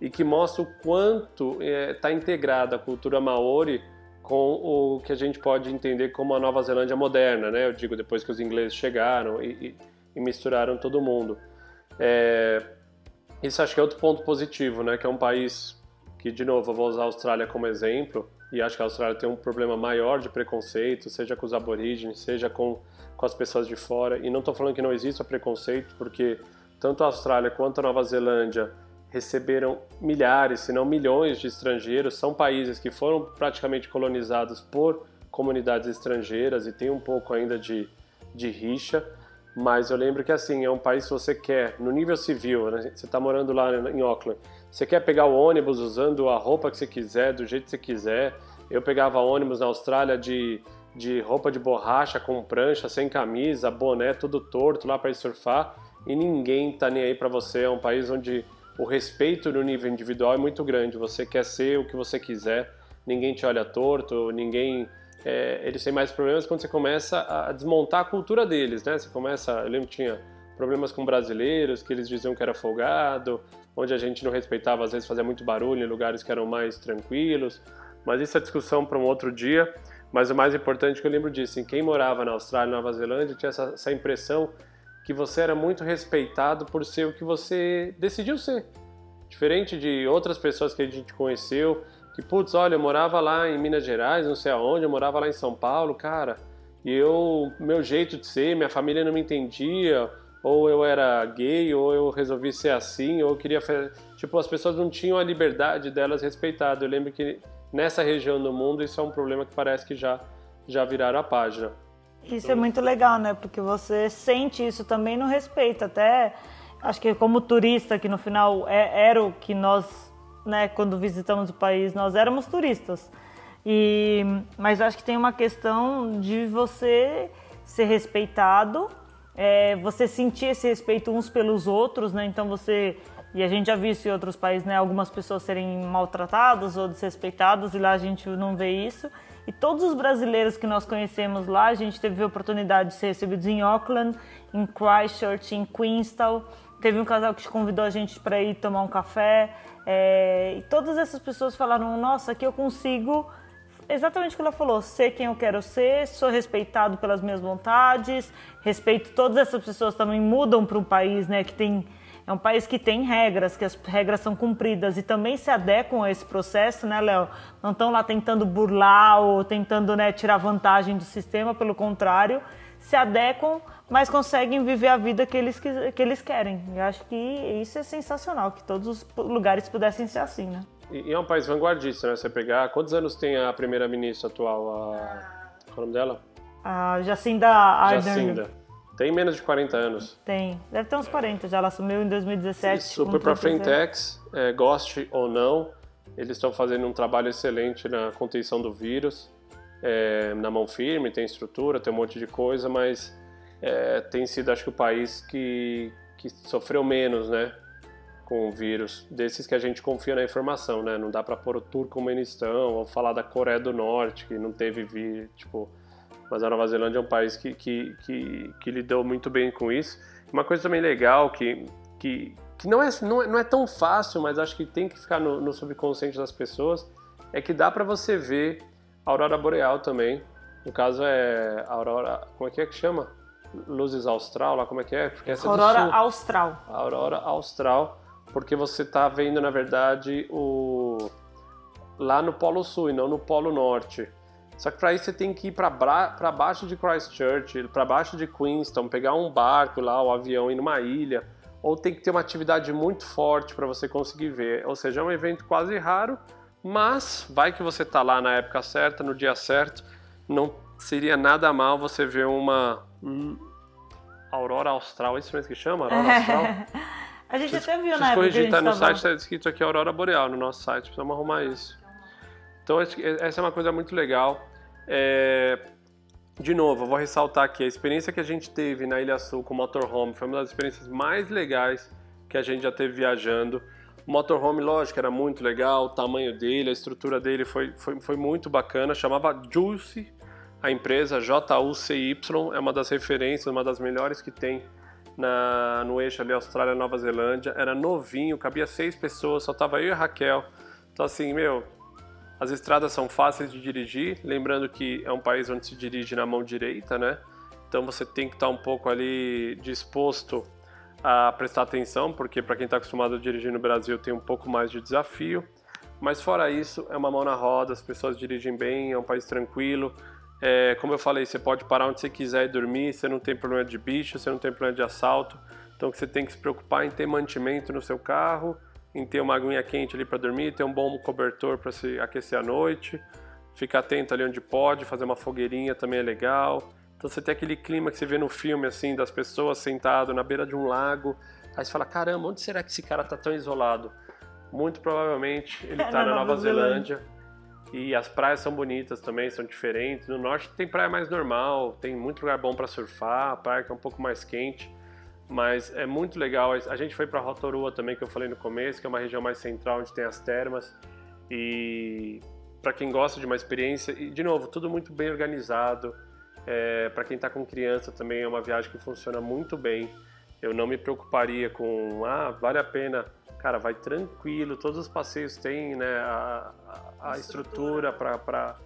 e que mostra o quanto está é, tá integrada a cultura maori com o que a gente pode entender como a Nova Zelândia moderna, né? Eu digo depois que os ingleses chegaram e, e, e misturaram todo mundo. É, isso acho que é outro ponto positivo, né? Que é um país que, de novo, eu vou usar a Austrália como exemplo, e acho que a Austrália tem um problema maior de preconceito, seja com os aborígenes, seja com, com as pessoas de fora. E não estou falando que não exista preconceito, porque tanto a Austrália quanto a Nova Zelândia receberam milhares, se não milhões de estrangeiros. São países que foram praticamente colonizados por comunidades estrangeiras e tem um pouco ainda de, de rixa. Mas eu lembro que assim, é um país que você quer, no nível civil, né? você está morando lá em Auckland, você quer pegar o ônibus usando a roupa que você quiser, do jeito que você quiser. Eu pegava ônibus na Austrália de, de roupa de borracha, com prancha, sem camisa, boné, tudo torto lá para ir surfar. E ninguém tá nem aí para você. É um país onde o respeito no nível individual é muito grande. Você quer ser o que você quiser, ninguém te olha torto, ninguém. É, eles têm mais problemas quando você começa a desmontar a cultura deles, né? Você começa. Eu lembro que tinha problemas com brasileiros, que eles diziam que era folgado, onde a gente não respeitava, às vezes fazia muito barulho em lugares que eram mais tranquilos. Mas isso é discussão para um outro dia. Mas o mais importante que eu lembro disso, em quem morava na Austrália e Nova Zelândia, tinha essa, essa impressão que você era muito respeitado por ser o que você decidiu ser. Diferente de outras pessoas que a gente conheceu, que, putz, olha, eu morava lá em Minas Gerais, não sei aonde, eu morava lá em São Paulo, cara, e eu, meu jeito de ser, minha família não me entendia, ou eu era gay, ou eu resolvi ser assim, ou eu queria. Tipo, as pessoas não tinham a liberdade delas respeitada. Eu lembro que nessa região do mundo isso é um problema que parece que já, já viraram a página. Isso é muito legal, né? Porque você sente isso também no respeito. Até acho que como turista, que no final é, era o que nós, né, quando visitamos o país, nós éramos turistas. E, mas acho que tem uma questão de você ser respeitado é, você sentir esse respeito uns pelos outros, né? Então você e a gente já viu isso em outros países, né? Algumas pessoas serem maltratadas ou desrespeitadas e lá a gente não vê isso. E todos os brasileiros que nós conhecemos lá, a gente teve a oportunidade de ser recebidos em Auckland, em Christchurch, em Queenstown. Teve um casal que convidou a gente para ir tomar um café. É, e todas essas pessoas falaram: Nossa, aqui eu consigo exatamente o que ela falou, ser quem eu quero ser, sou respeitado pelas minhas vontades, respeito todas essas pessoas também mudam para um país, né, que tem é um país que tem regras, que as regras são cumpridas e também se adequam a esse processo, né, Léo? Não estão lá tentando burlar ou tentando né, tirar vantagem do sistema, pelo contrário, se adequam, mas conseguem viver a vida que eles, que eles querem. E acho que isso é sensacional, que todos os lugares pudessem ser assim, né? E, é um país vanguardista, né? Você pegar. Quantos anos tem a primeira-ministra atual? A... Qual é o nome dela? A Jacinda Ardern. Jacinda. Tem menos de 40 anos. Tem. Deve ter uns 40 já. Ela assumiu em 2017. Super para Frentex, é, goste ou não, eles estão fazendo um trabalho excelente na contenção do vírus. É, na mão firme, tem estrutura, tem um monte de coisa, mas é, tem sido, acho que, o país que, que sofreu menos, né? Com o vírus, desses que a gente confia na informação, né? Não dá para pôr o Turcomenistão ou falar da Coreia do Norte, que não teve vírus, tipo... Mas a Nova Zelândia é um país que, que, que, que lidou muito bem com isso. Uma coisa também legal que, que, que não, é, não, é, não é tão fácil, mas acho que tem que ficar no, no subconsciente das pessoas, é que dá para você ver a aurora boreal também. No caso é a aurora, como é que é que chama? Luzes austral, lá como é que é? Porque essa é aurora austral. Aurora austral, porque você está vendo na verdade o lá no Polo Sul e não no Polo Norte. Só que para isso você tem que ir para baixo de Christchurch, para baixo de Queenstown, pegar um barco lá, o um avião ir numa ilha, ou tem que ter uma atividade muito forte para você conseguir ver. Ou seja, é um evento quase raro, mas vai que você está lá na época certa, no dia certo, não seria nada mal você ver uma Hum, Aurora Austral, é isso mesmo que chama? Aurora Austral? (laughs) a gente até viu na época corrigir, tá no tava... site, está escrito aqui Aurora Boreal no nosso site, precisamos arrumar isso. Então essa é uma coisa muito legal. É... De novo, eu vou ressaltar aqui, a experiência que a gente teve na Ilha Sul com o motorhome foi uma das experiências mais legais que a gente já teve viajando. O motorhome, lógico, era muito legal, o tamanho dele, a estrutura dele foi, foi, foi muito bacana, chamava Juicy, a empresa JUCY é uma das referências, uma das melhores que tem na, no eixo ali Austrália-Nova Zelândia. Era novinho, cabia seis pessoas, só tava eu e a Raquel. Então assim, meu, as estradas são fáceis de dirigir, lembrando que é um país onde se dirige na mão direita, né? Então você tem que estar um pouco ali disposto a prestar atenção, porque para quem está acostumado a dirigir no Brasil tem um pouco mais de desafio. Mas fora isso, é uma mão na roda, as pessoas dirigem bem, é um país tranquilo. É, como eu falei, você pode parar onde você quiser e dormir, você não tem problema de bicho, você não tem problema de assalto. Então você tem que se preocupar em ter mantimento no seu carro, em ter uma aguinha quente ali para dormir, ter um bom cobertor para se aquecer à noite, ficar atento ali onde pode, fazer uma fogueirinha também é legal. Então você tem aquele clima que você vê no filme assim das pessoas sentado na beira de um lago, aí você fala, caramba, onde será que esse cara tá tão isolado? Muito provavelmente ele está (laughs) na Nova Zelândia. Zelândia e as praias são bonitas também, são diferentes. No norte tem praia mais normal, tem muito lugar bom para surfar, a praia que é um pouco mais quente. Mas é muito legal. A gente foi para Rotorua também, que eu falei no começo, que é uma região mais central onde tem as termas. E para quem gosta de uma experiência, e de novo, tudo muito bem organizado. É, para quem está com criança também é uma viagem que funciona muito bem. Eu não me preocuparia com, ah, vale a pena cara, vai tranquilo, todos os passeios têm né, a, a, a estrutura para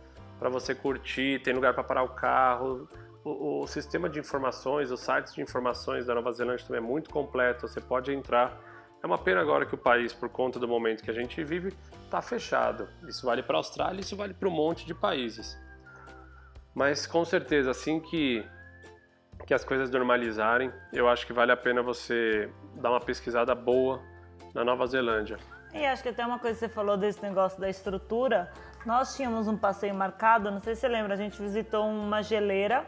você curtir, tem lugar para parar o carro. O, o, sistema de informações, os sites de informações da Nova Zelândia também é muito completo, você pode entrar. É uma pena agora que o país, por conta do momento que a gente vive, está fechado. Isso vale para a Austrália, isso vale para um monte de países. Mas com certeza, assim que, que as coisas normalizarem, eu acho que vale a pena você dar uma pesquisada boa na Nova Zelândia. E acho que até uma coisa que você falou desse negócio da estrutura. Nós tínhamos um passeio marcado, não sei se você lembra, a gente visitou uma geleira.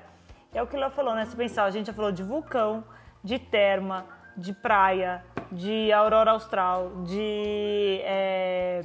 É o que ela falou, né? Se pensar, a gente já falou de vulcão, de terma, de praia, de aurora austral, de é,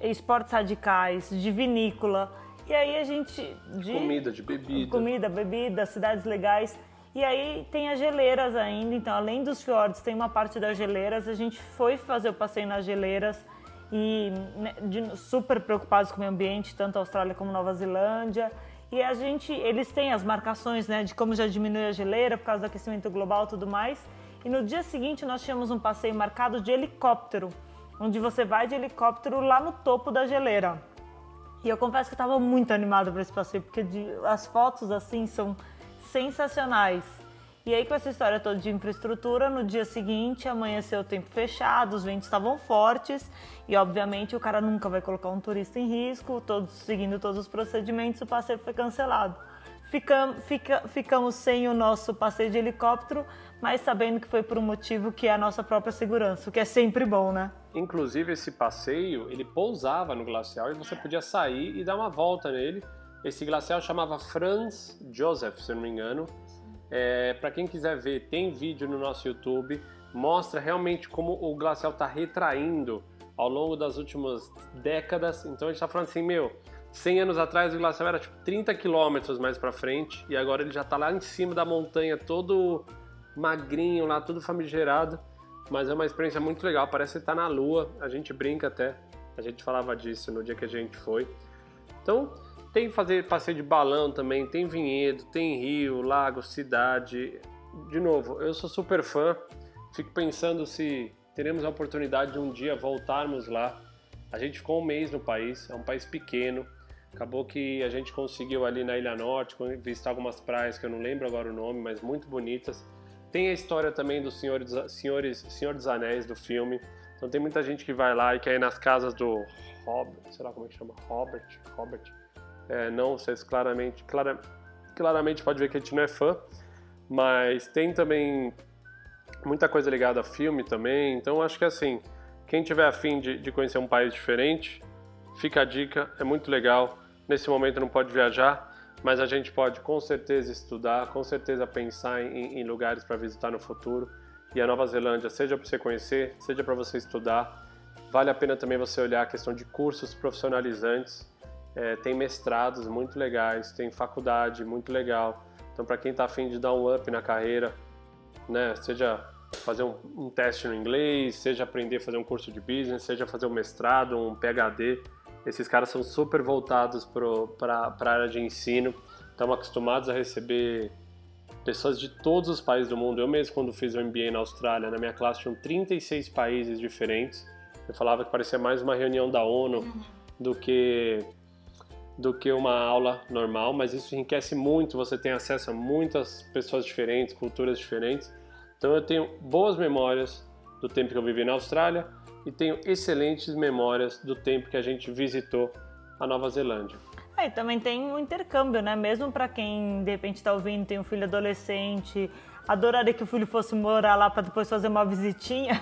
esportes radicais, de vinícola. E aí a gente. De comida, de bebida. Comida, bebida, cidades legais. E aí tem as geleiras ainda, então além dos fiordes tem uma parte das geleiras. A gente foi fazer o passeio nas geleiras e né, de, super preocupados com o meio ambiente, tanto a Austrália como Nova Zelândia. E a gente, eles têm as marcações, né, de como já diminui a geleira por causa do aquecimento global e tudo mais. E no dia seguinte nós tínhamos um passeio marcado de helicóptero, onde você vai de helicóptero lá no topo da geleira. E eu confesso que eu estava muito animada para esse passeio, porque de, as fotos assim são sensacionais. E aí, com essa história toda de infraestrutura, no dia seguinte amanheceu o tempo fechado, os ventos estavam fortes e, obviamente, o cara nunca vai colocar um turista em risco, todos seguindo todos os procedimentos, o passeio foi cancelado. Ficam, fica, ficamos sem o nosso passeio de helicóptero, mas sabendo que foi por um motivo que é a nossa própria segurança, o que é sempre bom, né? Inclusive, esse passeio, ele pousava no glacial e você podia sair e dar uma volta nele esse glacial chamava Franz Joseph, se eu não me engano. É, Para quem quiser ver, tem vídeo no nosso YouTube. Mostra realmente como o glacial está retraindo ao longo das últimas décadas. Então a gente está falando assim, meu, 100 anos atrás o glacial era tipo 30 quilômetros mais para frente e agora ele já está lá em cima da montanha, todo magrinho lá, tudo famigerado. Mas é uma experiência muito legal, parece estar tá na lua, a gente brinca até, a gente falava disso no dia que a gente foi. Então, tem fazer passeio de balão também, tem vinhedo, tem rio, lago, cidade. De novo, eu sou super fã, fico pensando se teremos a oportunidade de um dia voltarmos lá. A gente ficou um mês no país, é um país pequeno, Acabou que a gente conseguiu ali na Ilha Norte visitar algumas praias que eu não lembro agora o nome, mas muito bonitas. Tem a história também do Senhor dos, Senhores, Senhor dos Anéis do filme. Então tem muita gente que vai lá e quer ir nas casas do Robert, sei lá como é que chama, Robert, Robert. É, não, vocês claramente, clara, claramente pode ver que a gente não é fã, mas tem também muita coisa ligada a filme também. Então acho que assim, quem tiver afim de, de conhecer um país diferente, fica a dica, é muito legal. Nesse momento não pode viajar, mas a gente pode com certeza estudar, com certeza pensar em, em lugares para visitar no futuro. E a Nova Zelândia, seja para você conhecer, seja para você estudar, vale a pena também você olhar a questão de cursos profissionalizantes. É, tem mestrados muito legais, tem faculdade muito legal. Então, para quem está afim de dar um up na carreira, né, seja fazer um, um, teste no inglês, seja aprender a fazer um curso de business, seja fazer um mestrado, um PhD, esses caras são super voltados para a área de ensino, estão acostumados a receber pessoas de todos os países do mundo. Eu mesmo, quando fiz o MBA na Austrália, na minha classe tinham 36 países diferentes. Eu falava que parecia mais uma reunião da ONU uhum. do que do que uma aula normal, mas isso enriquece muito, você tem acesso a muitas pessoas diferentes, culturas diferentes. Então eu tenho boas memórias do tempo que eu vivi na Austrália, e tenho excelentes memórias do tempo que a gente visitou a Nova Zelândia. É, e também tem um intercâmbio, né? Mesmo para quem de repente está ouvindo, tem um filho adolescente, adoraria que o filho fosse morar lá para depois fazer uma (laughs) visitinha.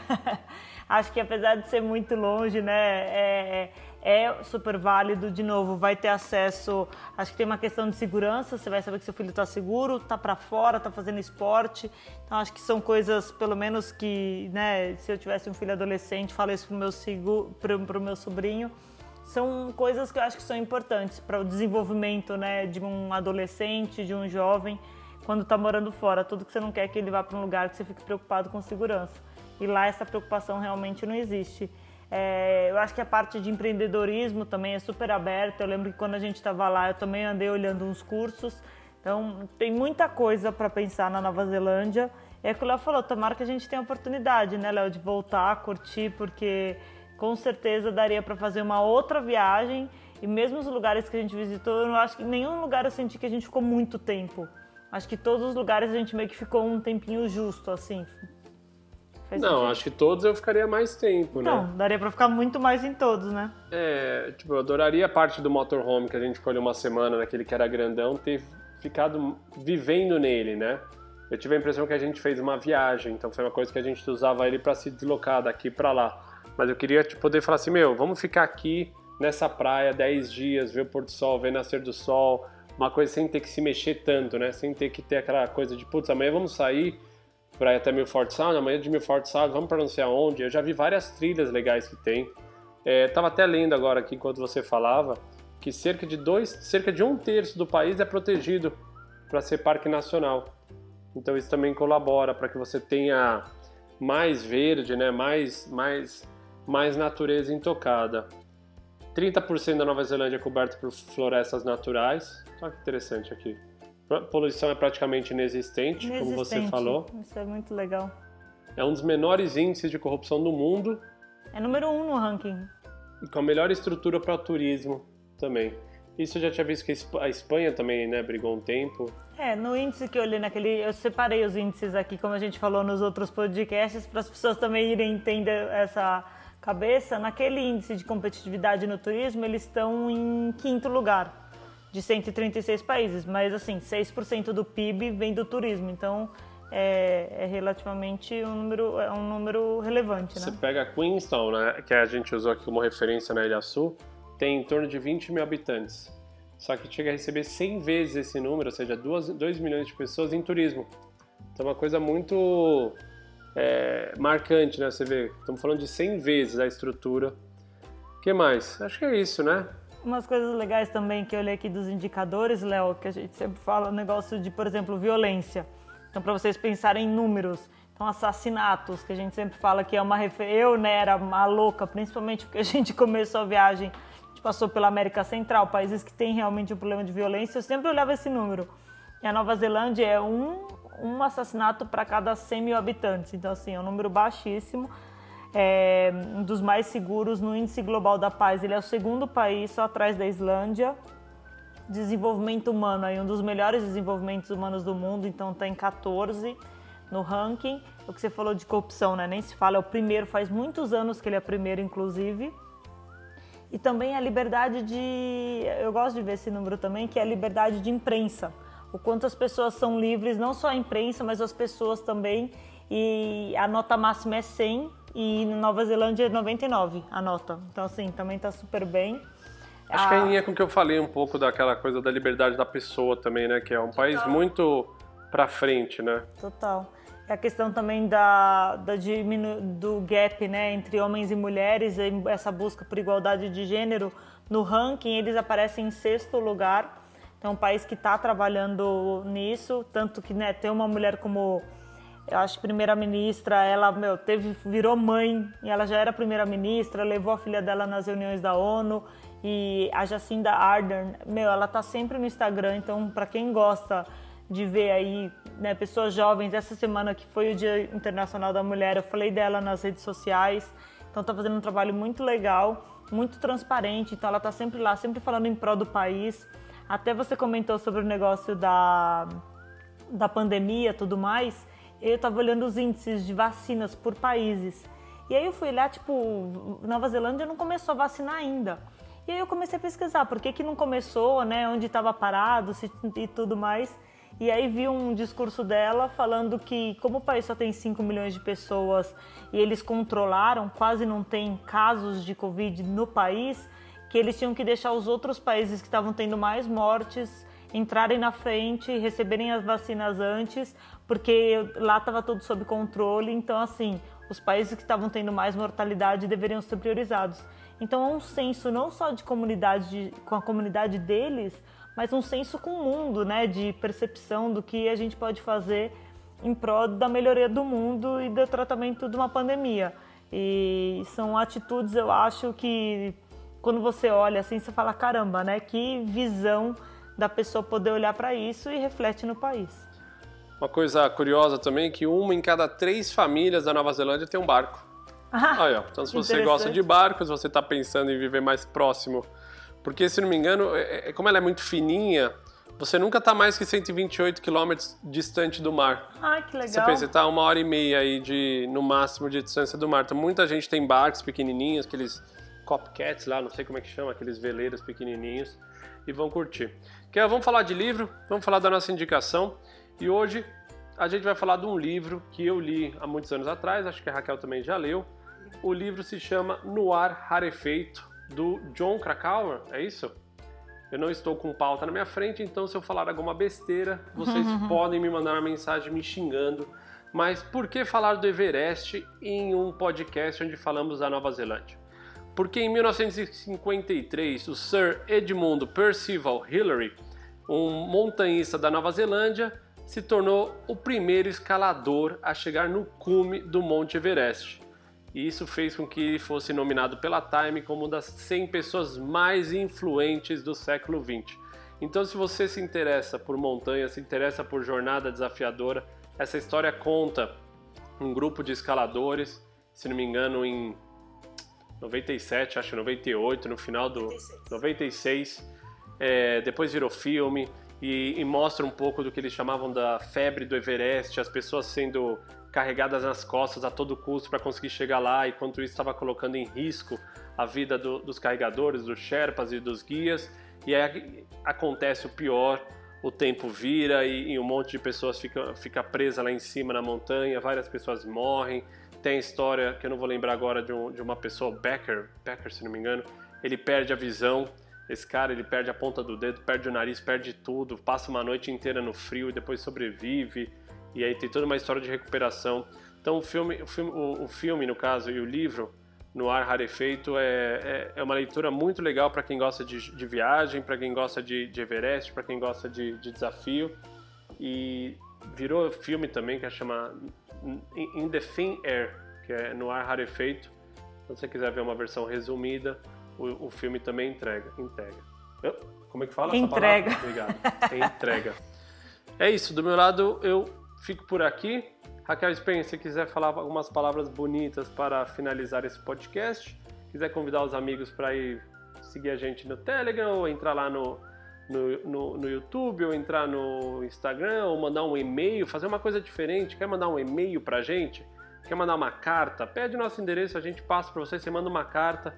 Acho que apesar de ser muito longe, né? É, é é super válido. De novo, vai ter acesso. Acho que tem uma questão de segurança. Você vai saber que seu filho está seguro, está para fora, está fazendo esporte. Então, acho que são coisas, pelo menos que, né? Se eu tivesse um filho adolescente, falo isso para o meu sobrinho. São coisas que eu acho que são importantes para o desenvolvimento, né, de um adolescente, de um jovem, quando está morando fora. Tudo que você não quer é que ele vá para um lugar que você fique preocupado com segurança. E lá essa preocupação realmente não existe. É, eu acho que a parte de empreendedorismo também é super aberta. Eu lembro que quando a gente estava lá, eu também andei olhando uns cursos. Então, tem muita coisa para pensar na Nova Zelândia. É o que o Léo falou, tomara que a gente tenha a oportunidade, né, Léo, de voltar, curtir, porque com certeza daria para fazer uma outra viagem. E mesmo os lugares que a gente visitou, eu não acho que nenhum lugar eu senti que a gente ficou muito tempo. Acho que todos os lugares a gente meio que ficou um tempinho justo, assim. Faz não, sentido. acho que todos eu ficaria mais tempo, né? Não, daria pra ficar muito mais em todos, né? É, tipo, eu adoraria a parte do motorhome que a gente escolheu uma semana naquele que era grandão, ter ficado vivendo nele, né? Eu tive a impressão que a gente fez uma viagem, então foi uma coisa que a gente usava ele para se deslocar daqui para lá. Mas eu queria tipo, poder falar assim, meu, vamos ficar aqui nessa praia 10 dias, ver o pôr do sol, ver nascer do sol, uma coisa sem ter que se mexer tanto, né? Sem ter que ter aquela coisa de, putz, amanhã vamos sair para ir até Milford Sound, amanhã de Milford Sound, vamos para não sei aonde. Eu já vi várias trilhas legais que tem. É, tava até lendo agora aqui enquanto você falava que cerca de dois, cerca de um terço do país é protegido para ser parque nacional. Então isso também colabora para que você tenha mais verde, né? Mais, mais, mais natureza intocada. 30% da Nova Zelândia é coberta por florestas naturais. Olha que interessante aqui. Poluição é praticamente inexistente, inexistente, como você falou. Isso é muito legal. É um dos menores índices de corrupção do mundo. É número um no ranking. E com a melhor estrutura para turismo também. Isso eu já tinha visto que a Espanha também, né, brigou um tempo. É, no índice que eu olhei naquele. Eu separei os índices aqui, como a gente falou nos outros podcasts, para as pessoas também irem entender essa cabeça. Naquele índice de competitividade no turismo, eles estão em quinto lugar de 136 países, mas assim, 6% do PIB vem do turismo, então é, é, relativamente um número, é um número relevante, né? Você pega Queenstown, né, que a gente usou aqui como referência na Ilha Sul, tem em torno de 20 mil habitantes. Só que chega a receber 100 vezes esse número, ou seja, 2, 2 milhões de pessoas em turismo. Então é uma coisa muito é, marcante, né? Você vê, estamos falando de 100 vezes a estrutura. O que mais? Acho que é isso, né? Umas coisas legais também que eu olhei aqui dos indicadores, Léo, que a gente sempre fala, o negócio de, por exemplo, violência. Então, para vocês pensarem em números, então assassinatos, que a gente sempre fala que é uma referência. Eu, né, era uma louca, principalmente porque a gente começou a viagem, a gente passou pela América Central, países que têm realmente um problema de violência, eu sempre olhava esse número. E a Nova Zelândia é um, um assassinato para cada 100 mil habitantes, então, assim, é um número baixíssimo é um dos mais seguros no índice global da paz. Ele é o segundo país, só atrás da Islândia. Desenvolvimento humano, aí um dos melhores desenvolvimentos humanos do mundo, então está em 14 no ranking. O que você falou de corrupção, né? Nem se fala, é o primeiro, faz muitos anos que ele é primeiro, inclusive. E também a liberdade de. Eu gosto de ver esse número também, que é a liberdade de imprensa. O quanto as pessoas são livres, não só a imprensa, mas as pessoas também. E a nota máxima é 100 e na Nova Zelândia é 99 a nota. Então, assim, também está super bem. Acho a... que é em linha com o que eu falei um pouco daquela coisa da liberdade da pessoa também, né? Que é um Total. país muito para frente, né? Total. E a questão também da, da diminu... do gap, né, entre homens e mulheres, essa busca por igualdade de gênero, no ranking eles aparecem em sexto lugar. Então, é um país que está trabalhando nisso, tanto que né, tem uma mulher como eu acho que primeira-ministra, ela, meu, teve, virou mãe, e ela já era primeira-ministra, levou a filha dela nas reuniões da ONU, e a Jacinda Ardern, meu, ela tá sempre no Instagram, então para quem gosta de ver aí, né, pessoas jovens, essa semana que foi o Dia Internacional da Mulher, eu falei dela nas redes sociais, então tá fazendo um trabalho muito legal, muito transparente, então ela tá sempre lá, sempre falando em prol do país. Até você comentou sobre o negócio da, da pandemia tudo mais, eu estava olhando os índices de vacinas por países. E aí eu fui lá, tipo, Nova Zelândia não começou a vacinar ainda. E aí eu comecei a pesquisar por que, que não começou, né, onde estava parado se, e tudo mais. E aí vi um discurso dela falando que como o país só tem 5 milhões de pessoas e eles controlaram, quase não tem casos de Covid no país, que eles tinham que deixar os outros países que estavam tendo mais mortes entrarem na frente, receberem as vacinas antes, porque lá estava tudo sob controle. Então, assim, os países que estavam tendo mais mortalidade deveriam ser priorizados. Então, é um senso não só de comunidade, de, com a comunidade deles, mas um senso com o mundo, né, de percepção do que a gente pode fazer em prol da melhoria do mundo e do tratamento de uma pandemia. E são atitudes, eu acho que quando você olha assim, você fala caramba, né? Que visão da pessoa poder olhar para isso e reflete no país. Uma coisa curiosa também é que uma em cada três famílias da Nova Zelândia tem um barco. Ah, Aí, ó. Então, se você gosta de barcos, você está pensando em viver mais próximo. Porque, se não me engano, é, é, como ela é muito fininha, você nunca está mais que 128 quilômetros distante do mar. Ah, que legal. Você pensa, está uma hora e meia aí de, no máximo de distância do mar. Então, muita gente tem barcos pequenininhos, aqueles copcats lá, não sei como é que chama, aqueles veleiros pequenininhos, e vão curtir. Que vamos falar de livro, vamos falar da nossa indicação. E hoje a gente vai falar de um livro que eu li há muitos anos atrás, acho que a Raquel também já leu. O livro se chama No Ar Rarefeito, do John Krakauer, é isso? Eu não estou com pauta na minha frente, então se eu falar alguma besteira, vocês (laughs) podem me mandar uma mensagem me xingando. Mas por que falar do Everest em um podcast onde falamos da Nova Zelândia? Porque em 1953 o Sir Edmund Percival Hillary, um montanhista da Nova Zelândia, se tornou o primeiro escalador a chegar no cume do Monte Everest. E isso fez com que fosse nominado pela Time como uma das 100 pessoas mais influentes do século 20. Então, se você se interessa por montanha, se interessa por jornada desafiadora, essa história conta um grupo de escaladores, se não me engano, em 97, acho 98, no final do 96. 96 é, depois virou filme e, e, mostra um pouco do que eles chamavam da febre do Everest, as pessoas sendo carregadas nas costas a todo custo para conseguir chegar lá, e quanto isso estava colocando em risco a vida do, dos carregadores, dos Sherpas e dos guias. E aí acontece o pior, o tempo vira e, e um monte de pessoas fica, fica presa lá em cima na montanha, várias pessoas morrem, tem a história, que eu não vou lembrar agora, de, um, de uma pessoa, Becker, Becker, se não me engano, ele perde a visão. Esse cara, ele perde a ponta do dedo, perde o nariz, perde tudo, passa uma noite inteira no frio e depois sobrevive. E aí tem toda uma história de recuperação. Então o filme, o filme, o, o filme no caso, e o livro, no ar rarefeito é, é, é uma leitura muito legal para quem gosta de, de viagem, para quem gosta de, de Everest, para quem gosta de, de, desafio. E virou filme também que é chama In the Thin Air, que é no ar rarefeito. Se você quiser ver uma versão resumida, o, o filme também entrega. entrega. Como é que fala entrega. essa palavra? Obrigado. entrega. É isso, do meu lado eu fico por aqui. Raquel Spen, se quiser falar algumas palavras bonitas para finalizar esse podcast, quiser convidar os amigos para ir seguir a gente no Telegram, ou entrar lá no, no, no, no, YouTube, ou entrar no Instagram, ou mandar um e-mail, fazer uma coisa diferente, quer mandar um e-mail para a gente? Quer mandar uma carta? Pede nosso endereço, a gente passa para você, você manda uma carta.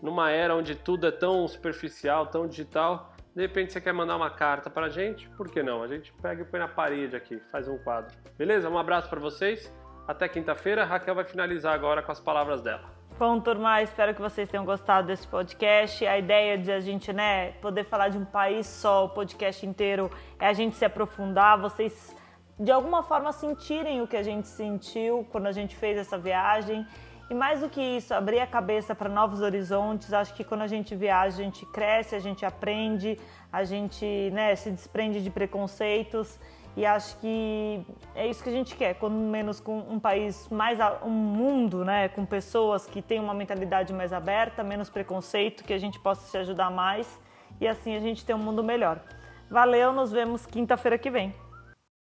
Numa era onde tudo é tão superficial, tão digital, de repente você quer mandar uma carta pra gente, por que não? A gente pega e põe na parede aqui, faz um quadro. Beleza? Um abraço para vocês. Até quinta-feira. Raquel vai finalizar agora com as palavras dela. Bom, turma, espero que vocês tenham gostado desse podcast. A ideia de a gente, né, poder falar de um país só, o podcast inteiro, é a gente se aprofundar, vocês de alguma forma sentirem o que a gente sentiu quando a gente fez essa viagem e mais do que isso, abrir a cabeça para novos horizontes. Acho que quando a gente viaja, a gente cresce, a gente aprende, a gente né, se desprende de preconceitos. E acho que é isso que a gente quer, quando menos com um país mais um mundo, né, com pessoas que têm uma mentalidade mais aberta, menos preconceito, que a gente possa se ajudar mais e assim a gente ter um mundo melhor. Valeu, nos vemos quinta-feira que vem.